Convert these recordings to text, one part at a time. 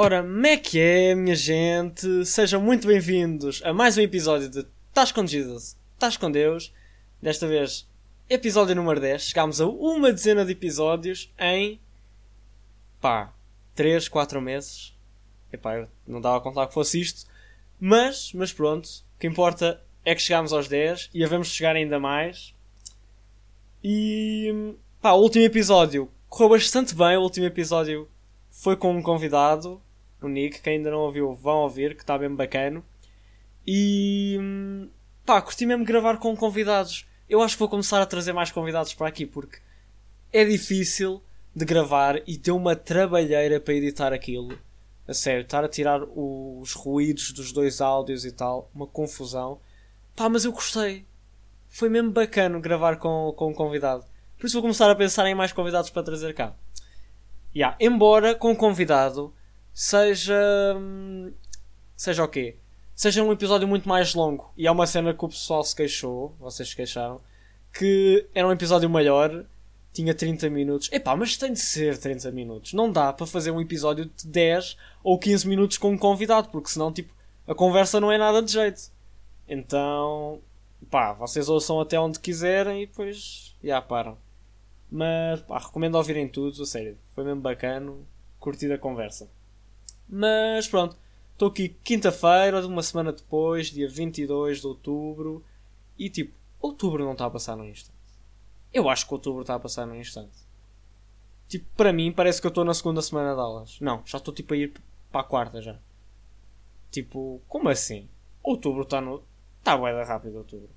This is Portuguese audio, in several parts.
Ora, como é que é, minha gente? Sejam muito bem-vindos a mais um episódio de Tás com Jesus, Tás com Deus. Desta vez, episódio número 10. Chegámos a uma dezena de episódios em. pá, 3, 4 meses. Epá, eu não dava a contar que fosse isto. Mas, mas pronto, o que importa é que chegámos aos 10 e havemos chegar ainda mais. E. pá, o último episódio correu bastante bem. O último episódio foi com um convidado, o Nick, que ainda não ouviu, vão ouvir, que está bem bacana. E hum, pá, curti mesmo gravar com convidados. Eu acho que vou começar a trazer mais convidados para aqui porque é difícil de gravar e ter uma trabalheira para editar aquilo. A sério, estar a tirar os ruídos dos dois áudios e tal, uma confusão. Pá, mas eu gostei. Foi mesmo bacana gravar com, com um convidado. Por isso vou começar a pensar em mais convidados para trazer cá. Yeah, embora com convidado seja. hum, Seja o quê? Seja um episódio muito mais longo. E é uma cena que o pessoal se queixou, vocês se queixaram, que era um episódio maior, tinha 30 minutos. Epá, mas tem de ser 30 minutos. Não dá para fazer um episódio de 10 ou 15 minutos com um convidado, porque senão, tipo, a conversa não é nada de jeito. Então, pá, vocês ouçam até onde quiserem e depois, já param. Mas, pá, recomendo ouvirem tudo, a sério. Foi mesmo bacano, curti a conversa. Mas pronto, estou aqui quinta-feira, uma semana depois, dia 22 de outubro. E tipo, outubro não está a passar num instante. Eu acho que outubro está a passar num instante. Tipo, para mim parece que eu estou na segunda semana de aulas. Não, já estou tipo a ir para a quarta já. Tipo, como assim? Outubro está no. Está bué da rápido outubro.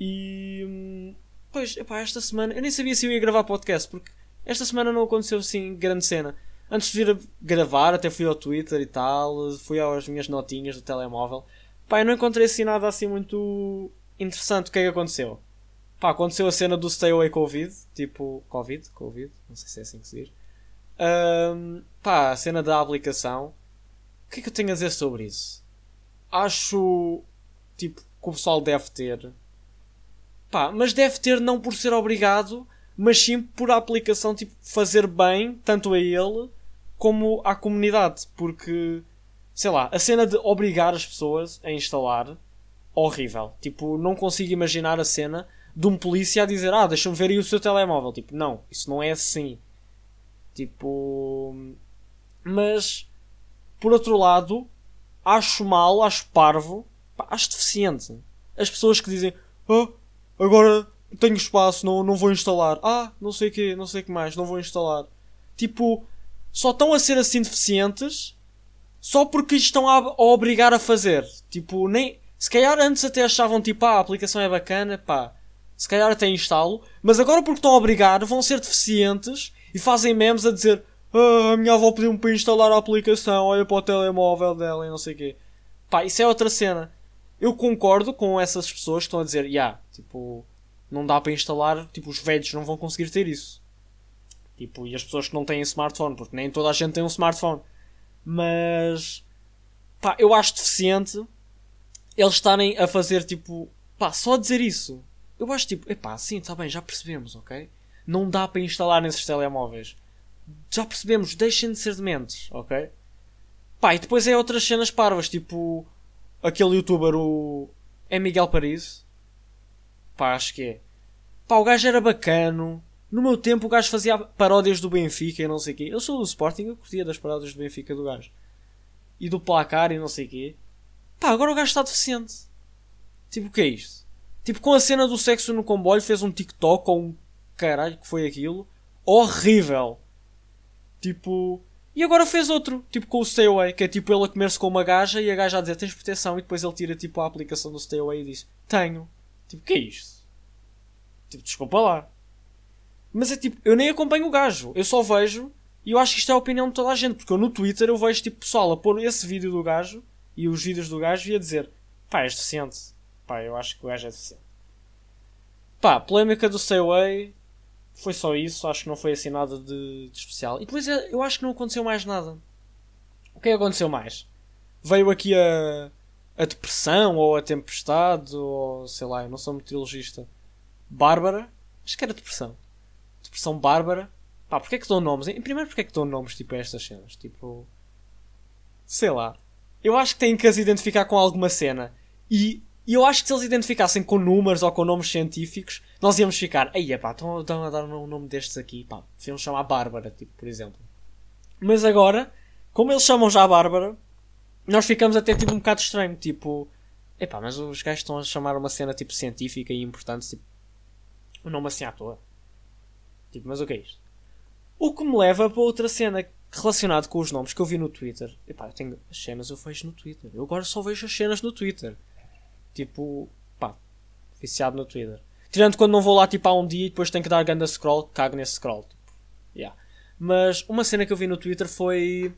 E. hum, Pois, epá, esta semana. Eu nem sabia se eu ia gravar podcast porque esta semana não aconteceu assim grande cena. Antes de vir gravar, até fui ao Twitter e tal, fui às minhas notinhas do telemóvel. Pá, eu não encontrei assim nada assim muito interessante. O que é que aconteceu? Pá, aconteceu a cena do Stay Away Covid, tipo. Covid? Covid? Não sei se é assim que se diz. Ahm, pá, a cena da aplicação. O que é que eu tenho a dizer sobre isso? Acho. Tipo, que o pessoal deve ter. Pá, mas deve ter não por ser obrigado, mas sim por a aplicação tipo, fazer bem, tanto a ele como à comunidade. Porque, sei lá, a cena de obrigar as pessoas a instalar, horrível. Tipo, não consigo imaginar a cena de um polícia a dizer: Ah, deixa-me ver aí o seu telemóvel. Tipo, não, isso não é assim. Tipo. Mas, por outro lado, acho mal, acho parvo, acho deficiente. As pessoas que dizem: Ah, agora tenho espaço, não, não vou instalar. Ah, não sei o que, não sei o que mais, não vou instalar. Tipo, só estão a ser assim deficientes só porque estão a, a obrigar a fazer. Tipo, nem. Se calhar antes até achavam tipo, ah, a aplicação é bacana, pá. Se calhar até instalo, mas agora porque estão a obrigar vão ser deficientes e fazem memes a dizer ah, a minha avó pediu-me para instalar a aplicação, olha para o telemóvel dela e não sei o quê. Pá, isso é outra cena. Eu concordo com essas pessoas que estão a dizer, já, yeah, tipo, não dá para instalar, tipo, os velhos não vão conseguir ter isso. Tipo, e as pessoas que não têm smartphone, porque nem toda a gente tem um smartphone. Mas, pá, eu acho deficiente eles estarem a fazer, tipo, pá, só dizer isso. Eu acho, tipo, epá, sim, está bem, já percebemos, ok? Não dá para instalar nesses telemóveis. Já percebemos, deixem de ser dementes, ok? Pá, e depois é outras cenas parvas, tipo, aquele youtuber, o. É Miguel Paris? Pá, acho que é. Pá, o gajo era bacano. No meu tempo o gajo fazia paródias do Benfica e não sei o quê. Eu sou do Sporting, eu curtia das paródias do Benfica do gajo. E do placar e não sei o quê. Pá, agora o gajo está deficiente. Tipo, o que é isto? Tipo, com a cena do sexo no comboio fez um TikTok ou um caralho que foi aquilo. Horrível. Tipo... E agora fez outro, tipo com o Stay Away, que é tipo ele a comer-se com uma gaja e a gaja a dizer tens proteção e depois ele tira tipo a aplicação do Stay Away e diz tenho. Tipo, que é isto? Tipo, desculpa lá. Mas é tipo, eu nem acompanho o gajo. Eu só vejo e eu acho que isto é a opinião de toda a gente. Porque eu no Twitter eu vejo tipo pessoal a pôr esse vídeo do gajo e os vídeos do gajo e a dizer pá, és deficiente. Pá, eu acho que o gajo é deficiente. Pá, polémica do Stay. Foi só isso. Acho que não foi assim nada de, de especial. E depois é, eu acho que não aconteceu mais nada. O que é que aconteceu mais? Veio aqui a, a depressão ou a tempestade ou sei lá, eu não sou meteorologista. Bárbara. Acho que era depressão depressão bárbara. Pá, porque é que dão nomes? Em primeiro, porque é que dão nomes tipo a estas cenas? Tipo, sei lá. Eu acho que têm que as identificar com alguma cena. E, e eu acho que se eles identificassem com números ou com nomes científicos, nós íamos ficar, aí pá, estão, estão a dar um nome destes aqui, pá, deviam chamar Bárbara, tipo, por exemplo. Mas agora, como eles chamam já a Bárbara, nós ficamos até tipo um bocado estranho, tipo, epá, mas os gajos estão a chamar uma cena tipo científica e importante, tipo, um nome assim à toa. Tipo, mas o que é isto? O que me leva para outra cena relacionada com os nomes que eu vi no Twitter. Epá, eu tenho as cenas eu vejo no Twitter. Eu agora só vejo as cenas no Twitter. Tipo, pá, viciado no Twitter. Tirando quando não vou lá tipo há um dia e depois tenho que dar ganda scroll, cago nesse scroll. Tipo, yeah. Mas uma cena que eu vi no Twitter foi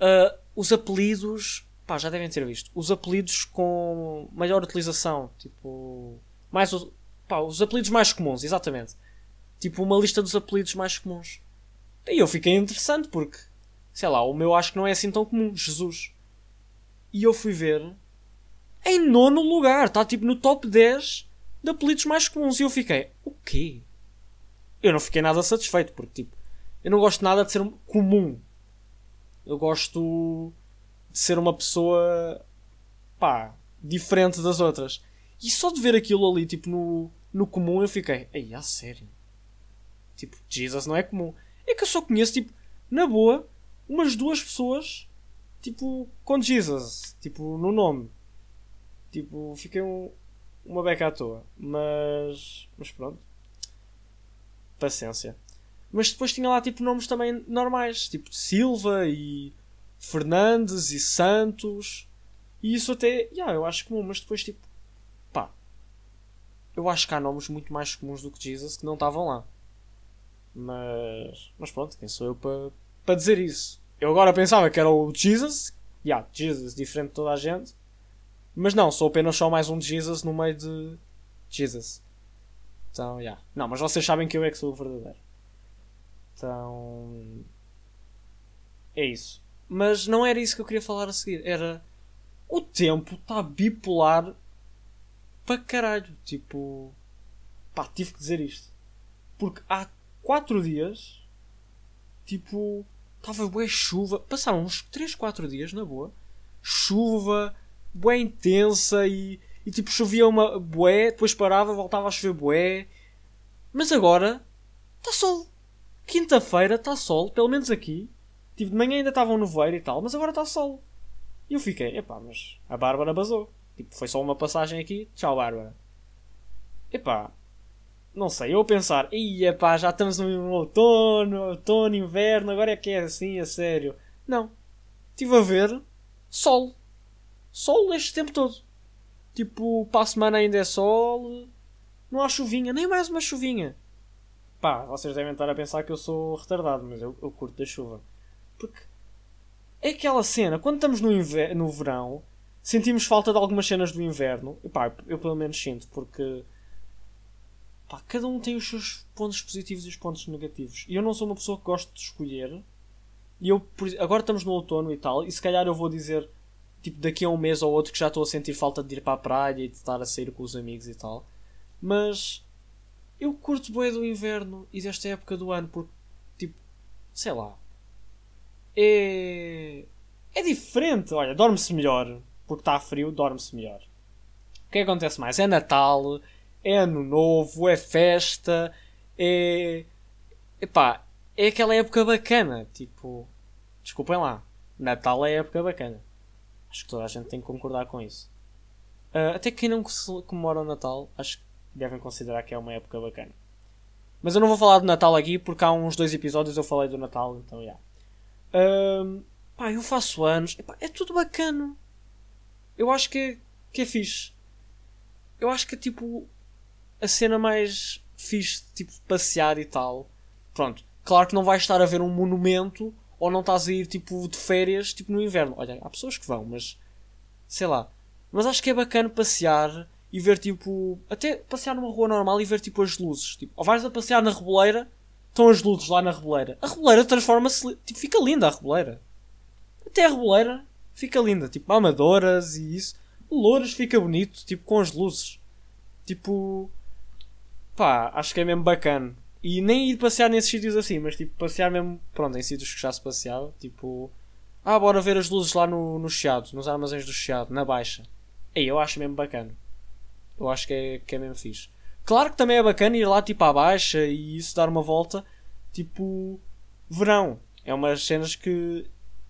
uh, os apelidos. Pá, já devem ter visto. Os apelidos com maior utilização. Tipo. Mais, pá, os apelidos mais comuns, exatamente. Tipo, uma lista dos apelidos mais comuns. E eu fiquei interessante porque, sei lá, o meu acho que não é assim tão comum. Jesus. E eu fui ver. Em nono lugar. Está tipo no top 10 de apelidos mais comuns. E eu fiquei, o quê? Eu não fiquei nada satisfeito porque, tipo, eu não gosto nada de ser comum. Eu gosto de ser uma pessoa, pá, diferente das outras. E só de ver aquilo ali, tipo, no, no comum, eu fiquei, ei, a sério? Tipo, Jesus não é comum. É que eu só conheço, tipo, na boa, umas duas pessoas, tipo, com Jesus, tipo, no nome. Tipo, fiquei um, uma beca à toa. Mas, mas pronto. Paciência. Mas depois tinha lá, tipo, nomes também normais, tipo Silva e Fernandes e Santos. E isso até, yeah, eu acho comum, mas depois, tipo, pá, eu acho que há nomes muito mais comuns do que Jesus que não estavam lá. Mas, mas pronto, quem sou eu para pa dizer isso? Eu agora pensava que era o Jesus, yeah, Jesus, diferente de toda a gente, mas não, sou apenas só mais um Jesus no meio de Jesus. Então, yeah. Não, mas vocês sabem que eu é que sou o verdadeiro. Então. É isso. Mas não era isso que eu queria falar a seguir. Era. O tempo está bipolar para caralho. Tipo. Pá, tive que dizer isto. Porque há 4 dias, tipo, estava bué chuva. Passaram uns 3, 4 dias, na boa. Chuva, bué intensa e, e tipo, chovia uma bué, depois parava, voltava a chover bué. Mas agora, está sol. Quinta-feira está sol, pelo menos aqui. Tipo, de manhã ainda estava um nevoeiro e tal, mas agora está sol. E eu fiquei, epá, mas a Bárbara basou. Tipo, foi só uma passagem aqui, tchau Bárbara. Epá, não sei, eu pensar, ia pá, já estamos no outono, outono, inverno, agora é que é assim, a sério. Não. Estive a ver sol. Sol este tempo todo. Tipo, para a semana ainda é sol. Não há chuvinha, nem mais uma chuvinha. Pá, vocês devem estar a pensar que eu sou retardado, mas eu, eu curto da chuva. Porque é aquela cena, quando estamos no, no verão, sentimos falta de algumas cenas do inverno. E pá, eu pelo menos sinto, porque pá, cada um tem os seus pontos positivos e os pontos negativos. E eu não sou uma pessoa que gosto de escolher. E eu, agora estamos no outono e tal, e se calhar eu vou dizer, tipo, daqui a um mês ou outro que já estou a sentir falta de ir para a praia e de estar a sair com os amigos e tal. Mas eu curto bem do inverno e desta época do ano porque, tipo, sei lá, é. É diferente. Olha, dorme-se melhor porque está frio, dorme-se melhor. O que acontece mais? É Natal, é ano novo, é festa, é. Epá, é aquela época bacana. Tipo, desculpem lá, Natal é época bacana. Acho que toda a gente tem que concordar com isso. Uh, até quem não comemora o Natal, acho que devem considerar que é uma época bacana. Mas eu não vou falar de Natal aqui porque há uns dois episódios eu falei do Natal, então já. Yeah. Pá, eu faço anos, Epá, é tudo bacana. Eu acho que é, que é fixe. Eu acho que é tipo a cena mais fixe, tipo, passear e tal. Pronto, claro que não vais estar a ver um monumento ou não estás a ir, tipo, de férias, tipo, no inverno. Olha, há pessoas que vão, mas sei lá. Mas acho que é bacana passear e ver, tipo, até passear numa rua normal e ver, tipo, as luzes. Tipo, ou vais a passear na Reboleira, estão as luzes lá na Reboleira. A Reboleira transforma-se, tipo, fica linda a Reboleira. Até a Reboleira fica linda, tipo, amadoras e isso. Louras fica bonito, tipo, com as luzes. Tipo, pá, acho que é mesmo bacana. E nem ir passear nesses sítios assim, mas tipo, passear mesmo, pronto, em sítios que já se passeava, tipo, Ah, bora ver as luzes lá no, no Chiado, nos armazéns do Chiado, na Baixa. Aí eu acho mesmo bacana. Eu acho que é, que é mesmo fixe. Claro que também é bacana ir lá tipo à Baixa e isso dar uma volta, tipo, verão. É umas cenas que,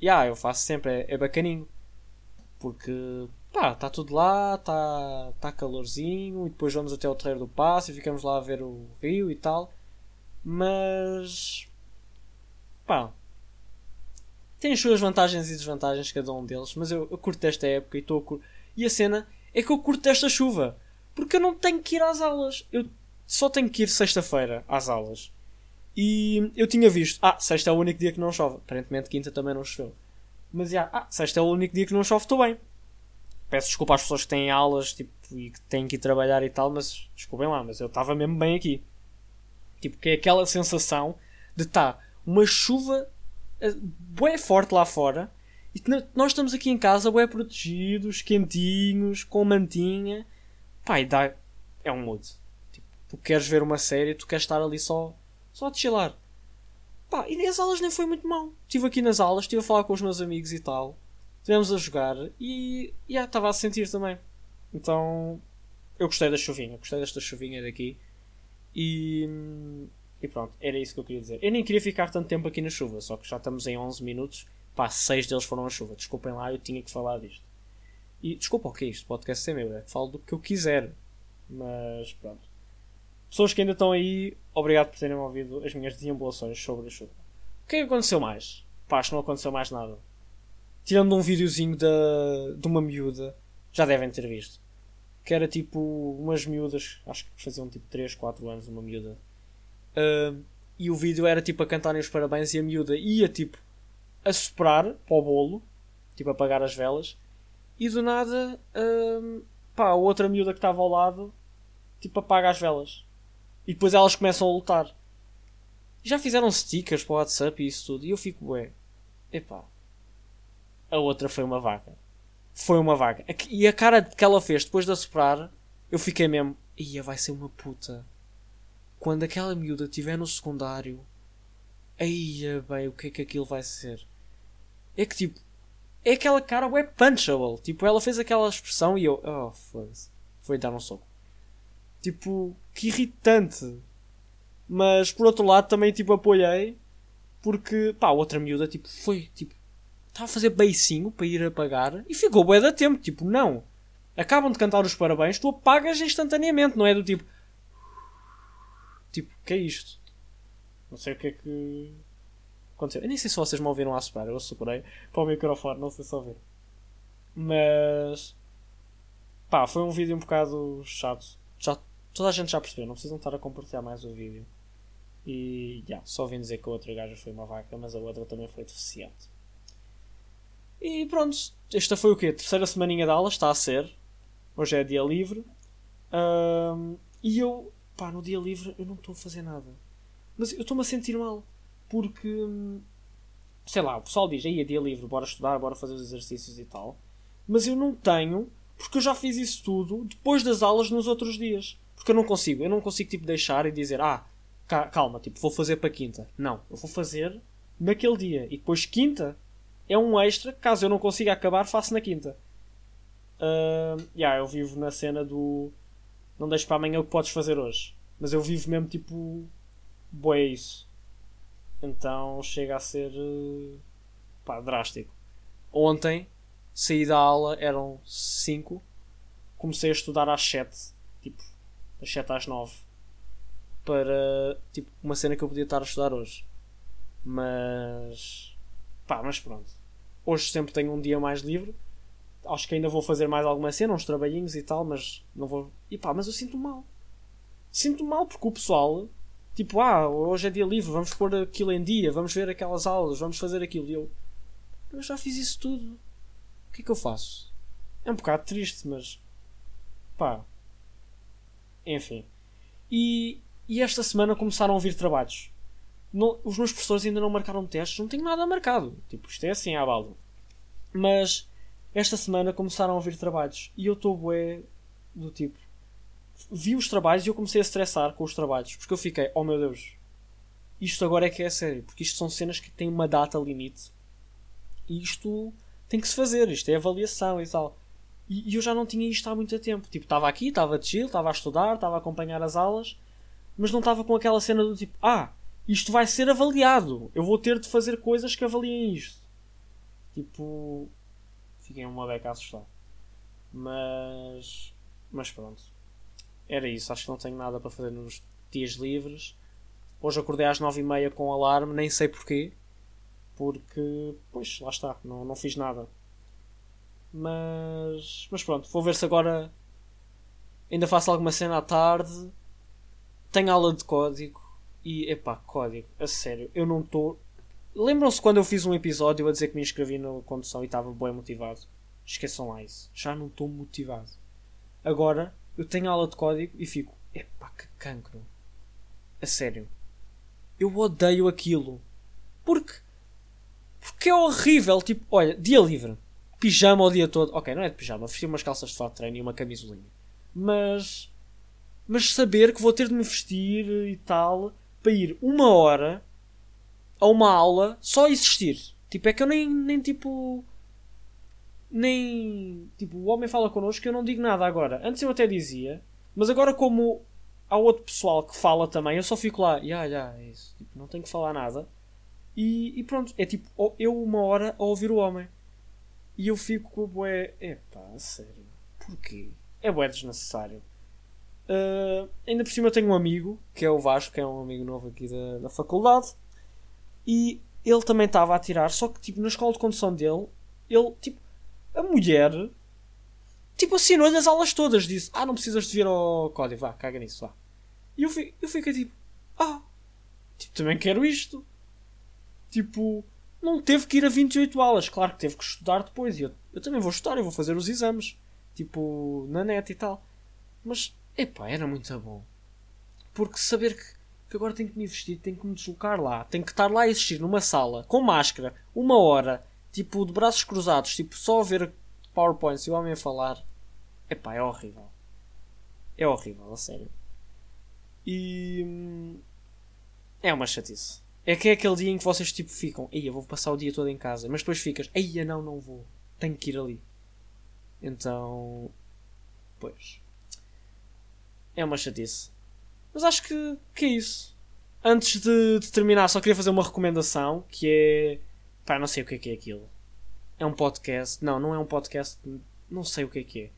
já, yeah, eu faço sempre, é, é bacaninho. Porque, pá, está tudo lá, está tá calorzinho, e depois vamos até o Terreiro do Passo e ficamos lá a ver o rio e tal. Mas, pá, tem as suas vantagens e desvantagens, cada um deles, mas eu, eu curto esta época e estou cur... E a cena é que eu curto esta chuva. Porque eu não tenho que ir às aulas. Eu só tenho que ir sexta-feira às aulas. E eu tinha visto, ah, sexta é o único dia que não chove. Aparentemente quinta também não choveu. Mas já, ah, sexta é o único dia que não chove, estou bem. Peço desculpa às pessoas que têm aulas tipo, e que têm que ir trabalhar e tal, mas desculpem lá, mas eu estava mesmo bem aqui. Tipo, que é aquela sensação de tá uma chuva bué forte lá fora e nós estamos aqui em casa bué protegidos, quentinhos, com mantinha. E dá... é um mood. Tipo, tu queres ver uma série, tu queres estar ali só, só a chilar. Pá, e as aulas nem foi muito mal. Estive aqui nas aulas, estive a falar com os meus amigos e tal. Estivemos a jogar e já estava a sentir também. Então eu gostei da chuvinha, gostei desta chuvinha daqui. E e pronto, era isso que eu queria dizer. Eu nem queria ficar tanto tempo aqui na chuva, só que já estamos em 11 minutos. Pá, 6 deles foram a chuva. Desculpem lá, eu tinha que falar disto. E desculpa o que é isto, podcast ser meu, é que falo do que eu quiser. Mas pronto. Pessoas que ainda estão aí, obrigado por terem ouvido as minhas deambulações sobre a chuva. O que é que aconteceu mais? Pá, acho que não aconteceu mais nada. Tirando um videozinho de, de uma miúda, já devem ter visto. Que era tipo umas miúdas, acho que faziam tipo 3, 4 anos, uma miúda Uh, e o vídeo era tipo a cantarem os parabéns e a miúda ia tipo a soprar para o bolo, tipo a apagar as velas, e do nada, uh, pá, a outra miúda que estava ao lado, tipo apaga as velas. E depois elas começam a lutar. Já fizeram stickers para o WhatsApp e isso tudo, e eu fico, ué, epá, a outra foi uma vaca. Foi uma vaca. E a cara que ela fez depois de assoprar, eu fiquei mesmo, ia, vai ser uma puta quando aquela miúda estiver no secundário, aí bem, o que é que aquilo vai ser? É que tipo, é aquela cara web punchable. Tipo, ela fez aquela expressão e eu, oh, foda-se, foi dar um soco. Tipo, que irritante. Mas por outro lado também tipo apoiei porque pá, outra miúda tipo foi tipo estava a fazer beicinho para ir apagar e ficou bué da tempo, tipo, não. Acabam de cantar os parabéns, tu apagas instantaneamente, não é do tipo Tipo, que é isto? Não sei o que é que aconteceu. Eu nem sei se vocês me ouviram a soprar. Eu soprei para o microfone, não sei se ouviram. Mas. Pá, foi um vídeo um bocado chato. Já, toda a gente já percebeu, não precisam estar a compartilhar mais o vídeo. E. Yeah, só vim dizer que a outra gaja foi uma vaca, mas a outra também foi deficiente. E pronto, esta foi o quê? Terceira semaninha de aula, está a ser. Hoje é dia livre. Um, e eu pá, no dia livre eu não estou a fazer nada. Mas eu estou-me a sentir mal. Porque, hum, sei lá, o pessoal diz, aí é dia livre, bora estudar, bora fazer os exercícios e tal. Mas eu não tenho, porque eu já fiz isso tudo depois das aulas nos outros dias. Porque eu não consigo, eu não consigo tipo deixar e dizer, ah, calma, tipo, vou fazer para quinta. Não, eu vou fazer naquele dia. E depois quinta é um extra, caso eu não consiga acabar, faço na quinta. Uh, yeah, eu vivo na cena do não deixes para amanhã o que podes fazer hoje. Mas eu vivo mesmo tipo. Boé isso. Então chega a ser. Eh, pá, drástico. Ontem saí da aula, eram 5. Comecei a estudar às 7. Tipo, das 7 às 9. Para. Tipo, uma cena que eu podia estar a estudar hoje. Mas. Pá, mas pronto. Hoje sempre tenho um dia mais livre acho que ainda vou fazer mais alguma cena, uns trabalhinhos e tal, mas não vou. E pá, mas eu sinto mal. Sinto mal porque o pessoal, tipo, ah, hoje é dia livre, vamos pôr aquilo em dia, vamos ver aquelas aulas, vamos fazer aquilo. E eu, eu já fiz isso tudo. O que é que eu faço? É um bocado triste, mas pá. Enfim. E, e esta semana começaram a vir trabalhos. Não, os meus professores ainda não marcaram testes, não tenho nada marcado. Tipo, isto é assim à balda. Mas esta semana começaram a vir trabalhos e eu estou bué do tipo. Vi os trabalhos e eu comecei a estressar com os trabalhos porque eu fiquei, oh meu Deus, isto agora é que é sério, porque isto são cenas que têm uma data limite isto tem que se fazer, isto é avaliação e tal. E, e eu já não tinha isto há muito tempo. Tipo, estava aqui, estava de chill, estava a estudar, estava a acompanhar as aulas, mas não estava com aquela cena do tipo, ah, isto vai ser avaliado, eu vou ter de fazer coisas que avaliem isto. Tipo, fiquei uma beca assustado. Mas, mas pronto. Era isso, acho que não tenho nada para fazer nos dias livres. Hoje acordei às nove e meia com alarme, nem sei porquê. Porque, pois, lá está, não, não fiz nada. Mas, mas pronto, vou ver se agora ainda faço alguma cena à tarde. Tenho aula de código. E, epá, código, a sério, eu não estou. Lembram-se quando eu fiz um episódio a dizer que me inscrevi na condução e estava bem motivado? Esqueçam lá isso. Já não estou motivado. Agora, eu tenho aula de código e fico, epá, que cancro. A sério. Eu odeio aquilo. Porque. Porque é horrível. Tipo, olha, dia livre pijama o dia todo. Ok, não é de pijama, vestir umas calças de fato de treino e uma camisolinha. Mas. Mas saber que vou ter de me vestir e tal para ir uma hora a uma aula só existir. Tipo, é que eu nem, nem tipo. Nem. Tipo, o homem fala connosco eu não digo nada agora. Antes eu até dizia, mas agora, como há outro pessoal que fala também, eu só fico lá, ya, ya, é isso. Tipo, não tenho que falar nada. E, e pronto, é tipo, eu uma hora a ouvir o homem. E eu fico com o bué. Epá, sério. Porquê? É bué desnecessário. Uh, ainda por cima eu tenho um amigo, que é o Vasco, que é um amigo novo aqui da, da faculdade. E ele também estava a tirar, só que tipo, na escola de condução dele, ele, tipo, a mulher, tipo, assinou-lhe as aulas todas. Disse: Ah, não precisas de vir ao código, vá, caga nisso, vá. E eu, eu fiquei tipo: Ah, tipo, também quero isto. Tipo, não teve que ir a 28 aulas. Claro que teve que estudar depois. E eu, eu também vou estudar, eu vou fazer os exames. Tipo, na net e tal. Mas, epá, era muito bom. Porque saber que, que agora tenho que me vestir, tenho que me deslocar lá, tenho que estar lá a existir numa sala, com máscara, uma hora, tipo, de braços cruzados, tipo, só a ver PowerPoint e o homem a falar. Epá, é horrível. É horrível, a sério. E. Hum, é uma chatice. É que é aquele dia em que vocês tipo ficam, eu vou passar o dia todo em casa, mas depois ficas, eia, não, não vou, tenho que ir ali. Então, pois, é uma chatice. Mas acho que, que é isso. Antes de, de terminar, só queria fazer uma recomendação que é, pá, não sei o que é que é aquilo. É um podcast, não, não é um podcast, não sei o que é que é,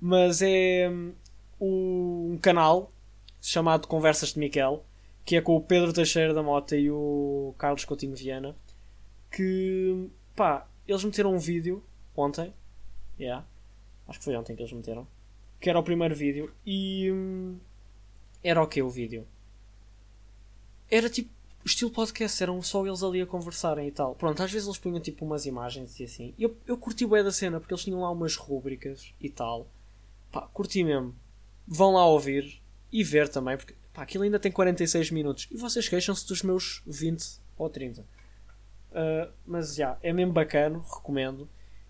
mas é um, um canal chamado Conversas de Miquel que é com o Pedro Teixeira da Mota e o Carlos Coutinho Viana, que pá, eles meteram um vídeo ontem, yeah, acho que foi ontem que eles meteram, que era o primeiro vídeo e hum, era o que o vídeo? Era tipo estilo podcast, eram só eles ali a conversarem e tal. Pronto, às vezes eles punham tipo umas imagens e assim. Eu, eu curti bem da cena porque eles tinham lá umas rúbricas e tal. Pá, curti mesmo. Vão lá ouvir e ver também, porque Pá, aquilo ainda tem 46 minutos. E vocês queixam-se dos meus 20 ou 30. Uh, ah, mas já, yeah, é mesmo bacana, recomendo.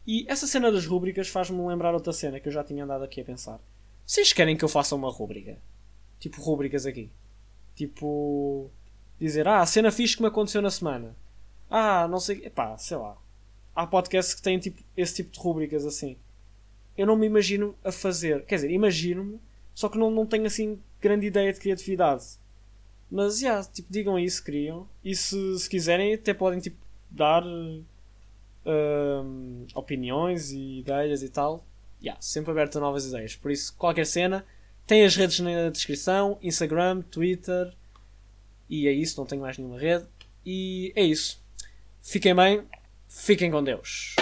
E essa cena das rúbricas faz-me lembrar outra cena que eu já tinha andado aqui a pensar. Vocês querem que eu faça uma rúbrica? Tipo, rúbricas aqui. Tipo, dizer, ah, a cena fixe que me aconteceu na semana. Ah, não sei, epá, sei lá. Há podcasts que têm tipo, esse tipo de rúbricas assim. Eu não me imagino a fazer. Quer dizer, imagino-me, só que não, não tenho assim grande ideia de criatividade. Mas, já, yeah, tipo, digam isso, criam. E se, se quiserem, até podem, tipo, dar opiniões e ideias e tal. Yeah, sempre aberto a novas ideias. Por isso, qualquer cena, tem as redes na descrição: Instagram, Twitter. E é isso, não tenho mais nenhuma rede. E é isso. Fiquem bem, fiquem com Deus.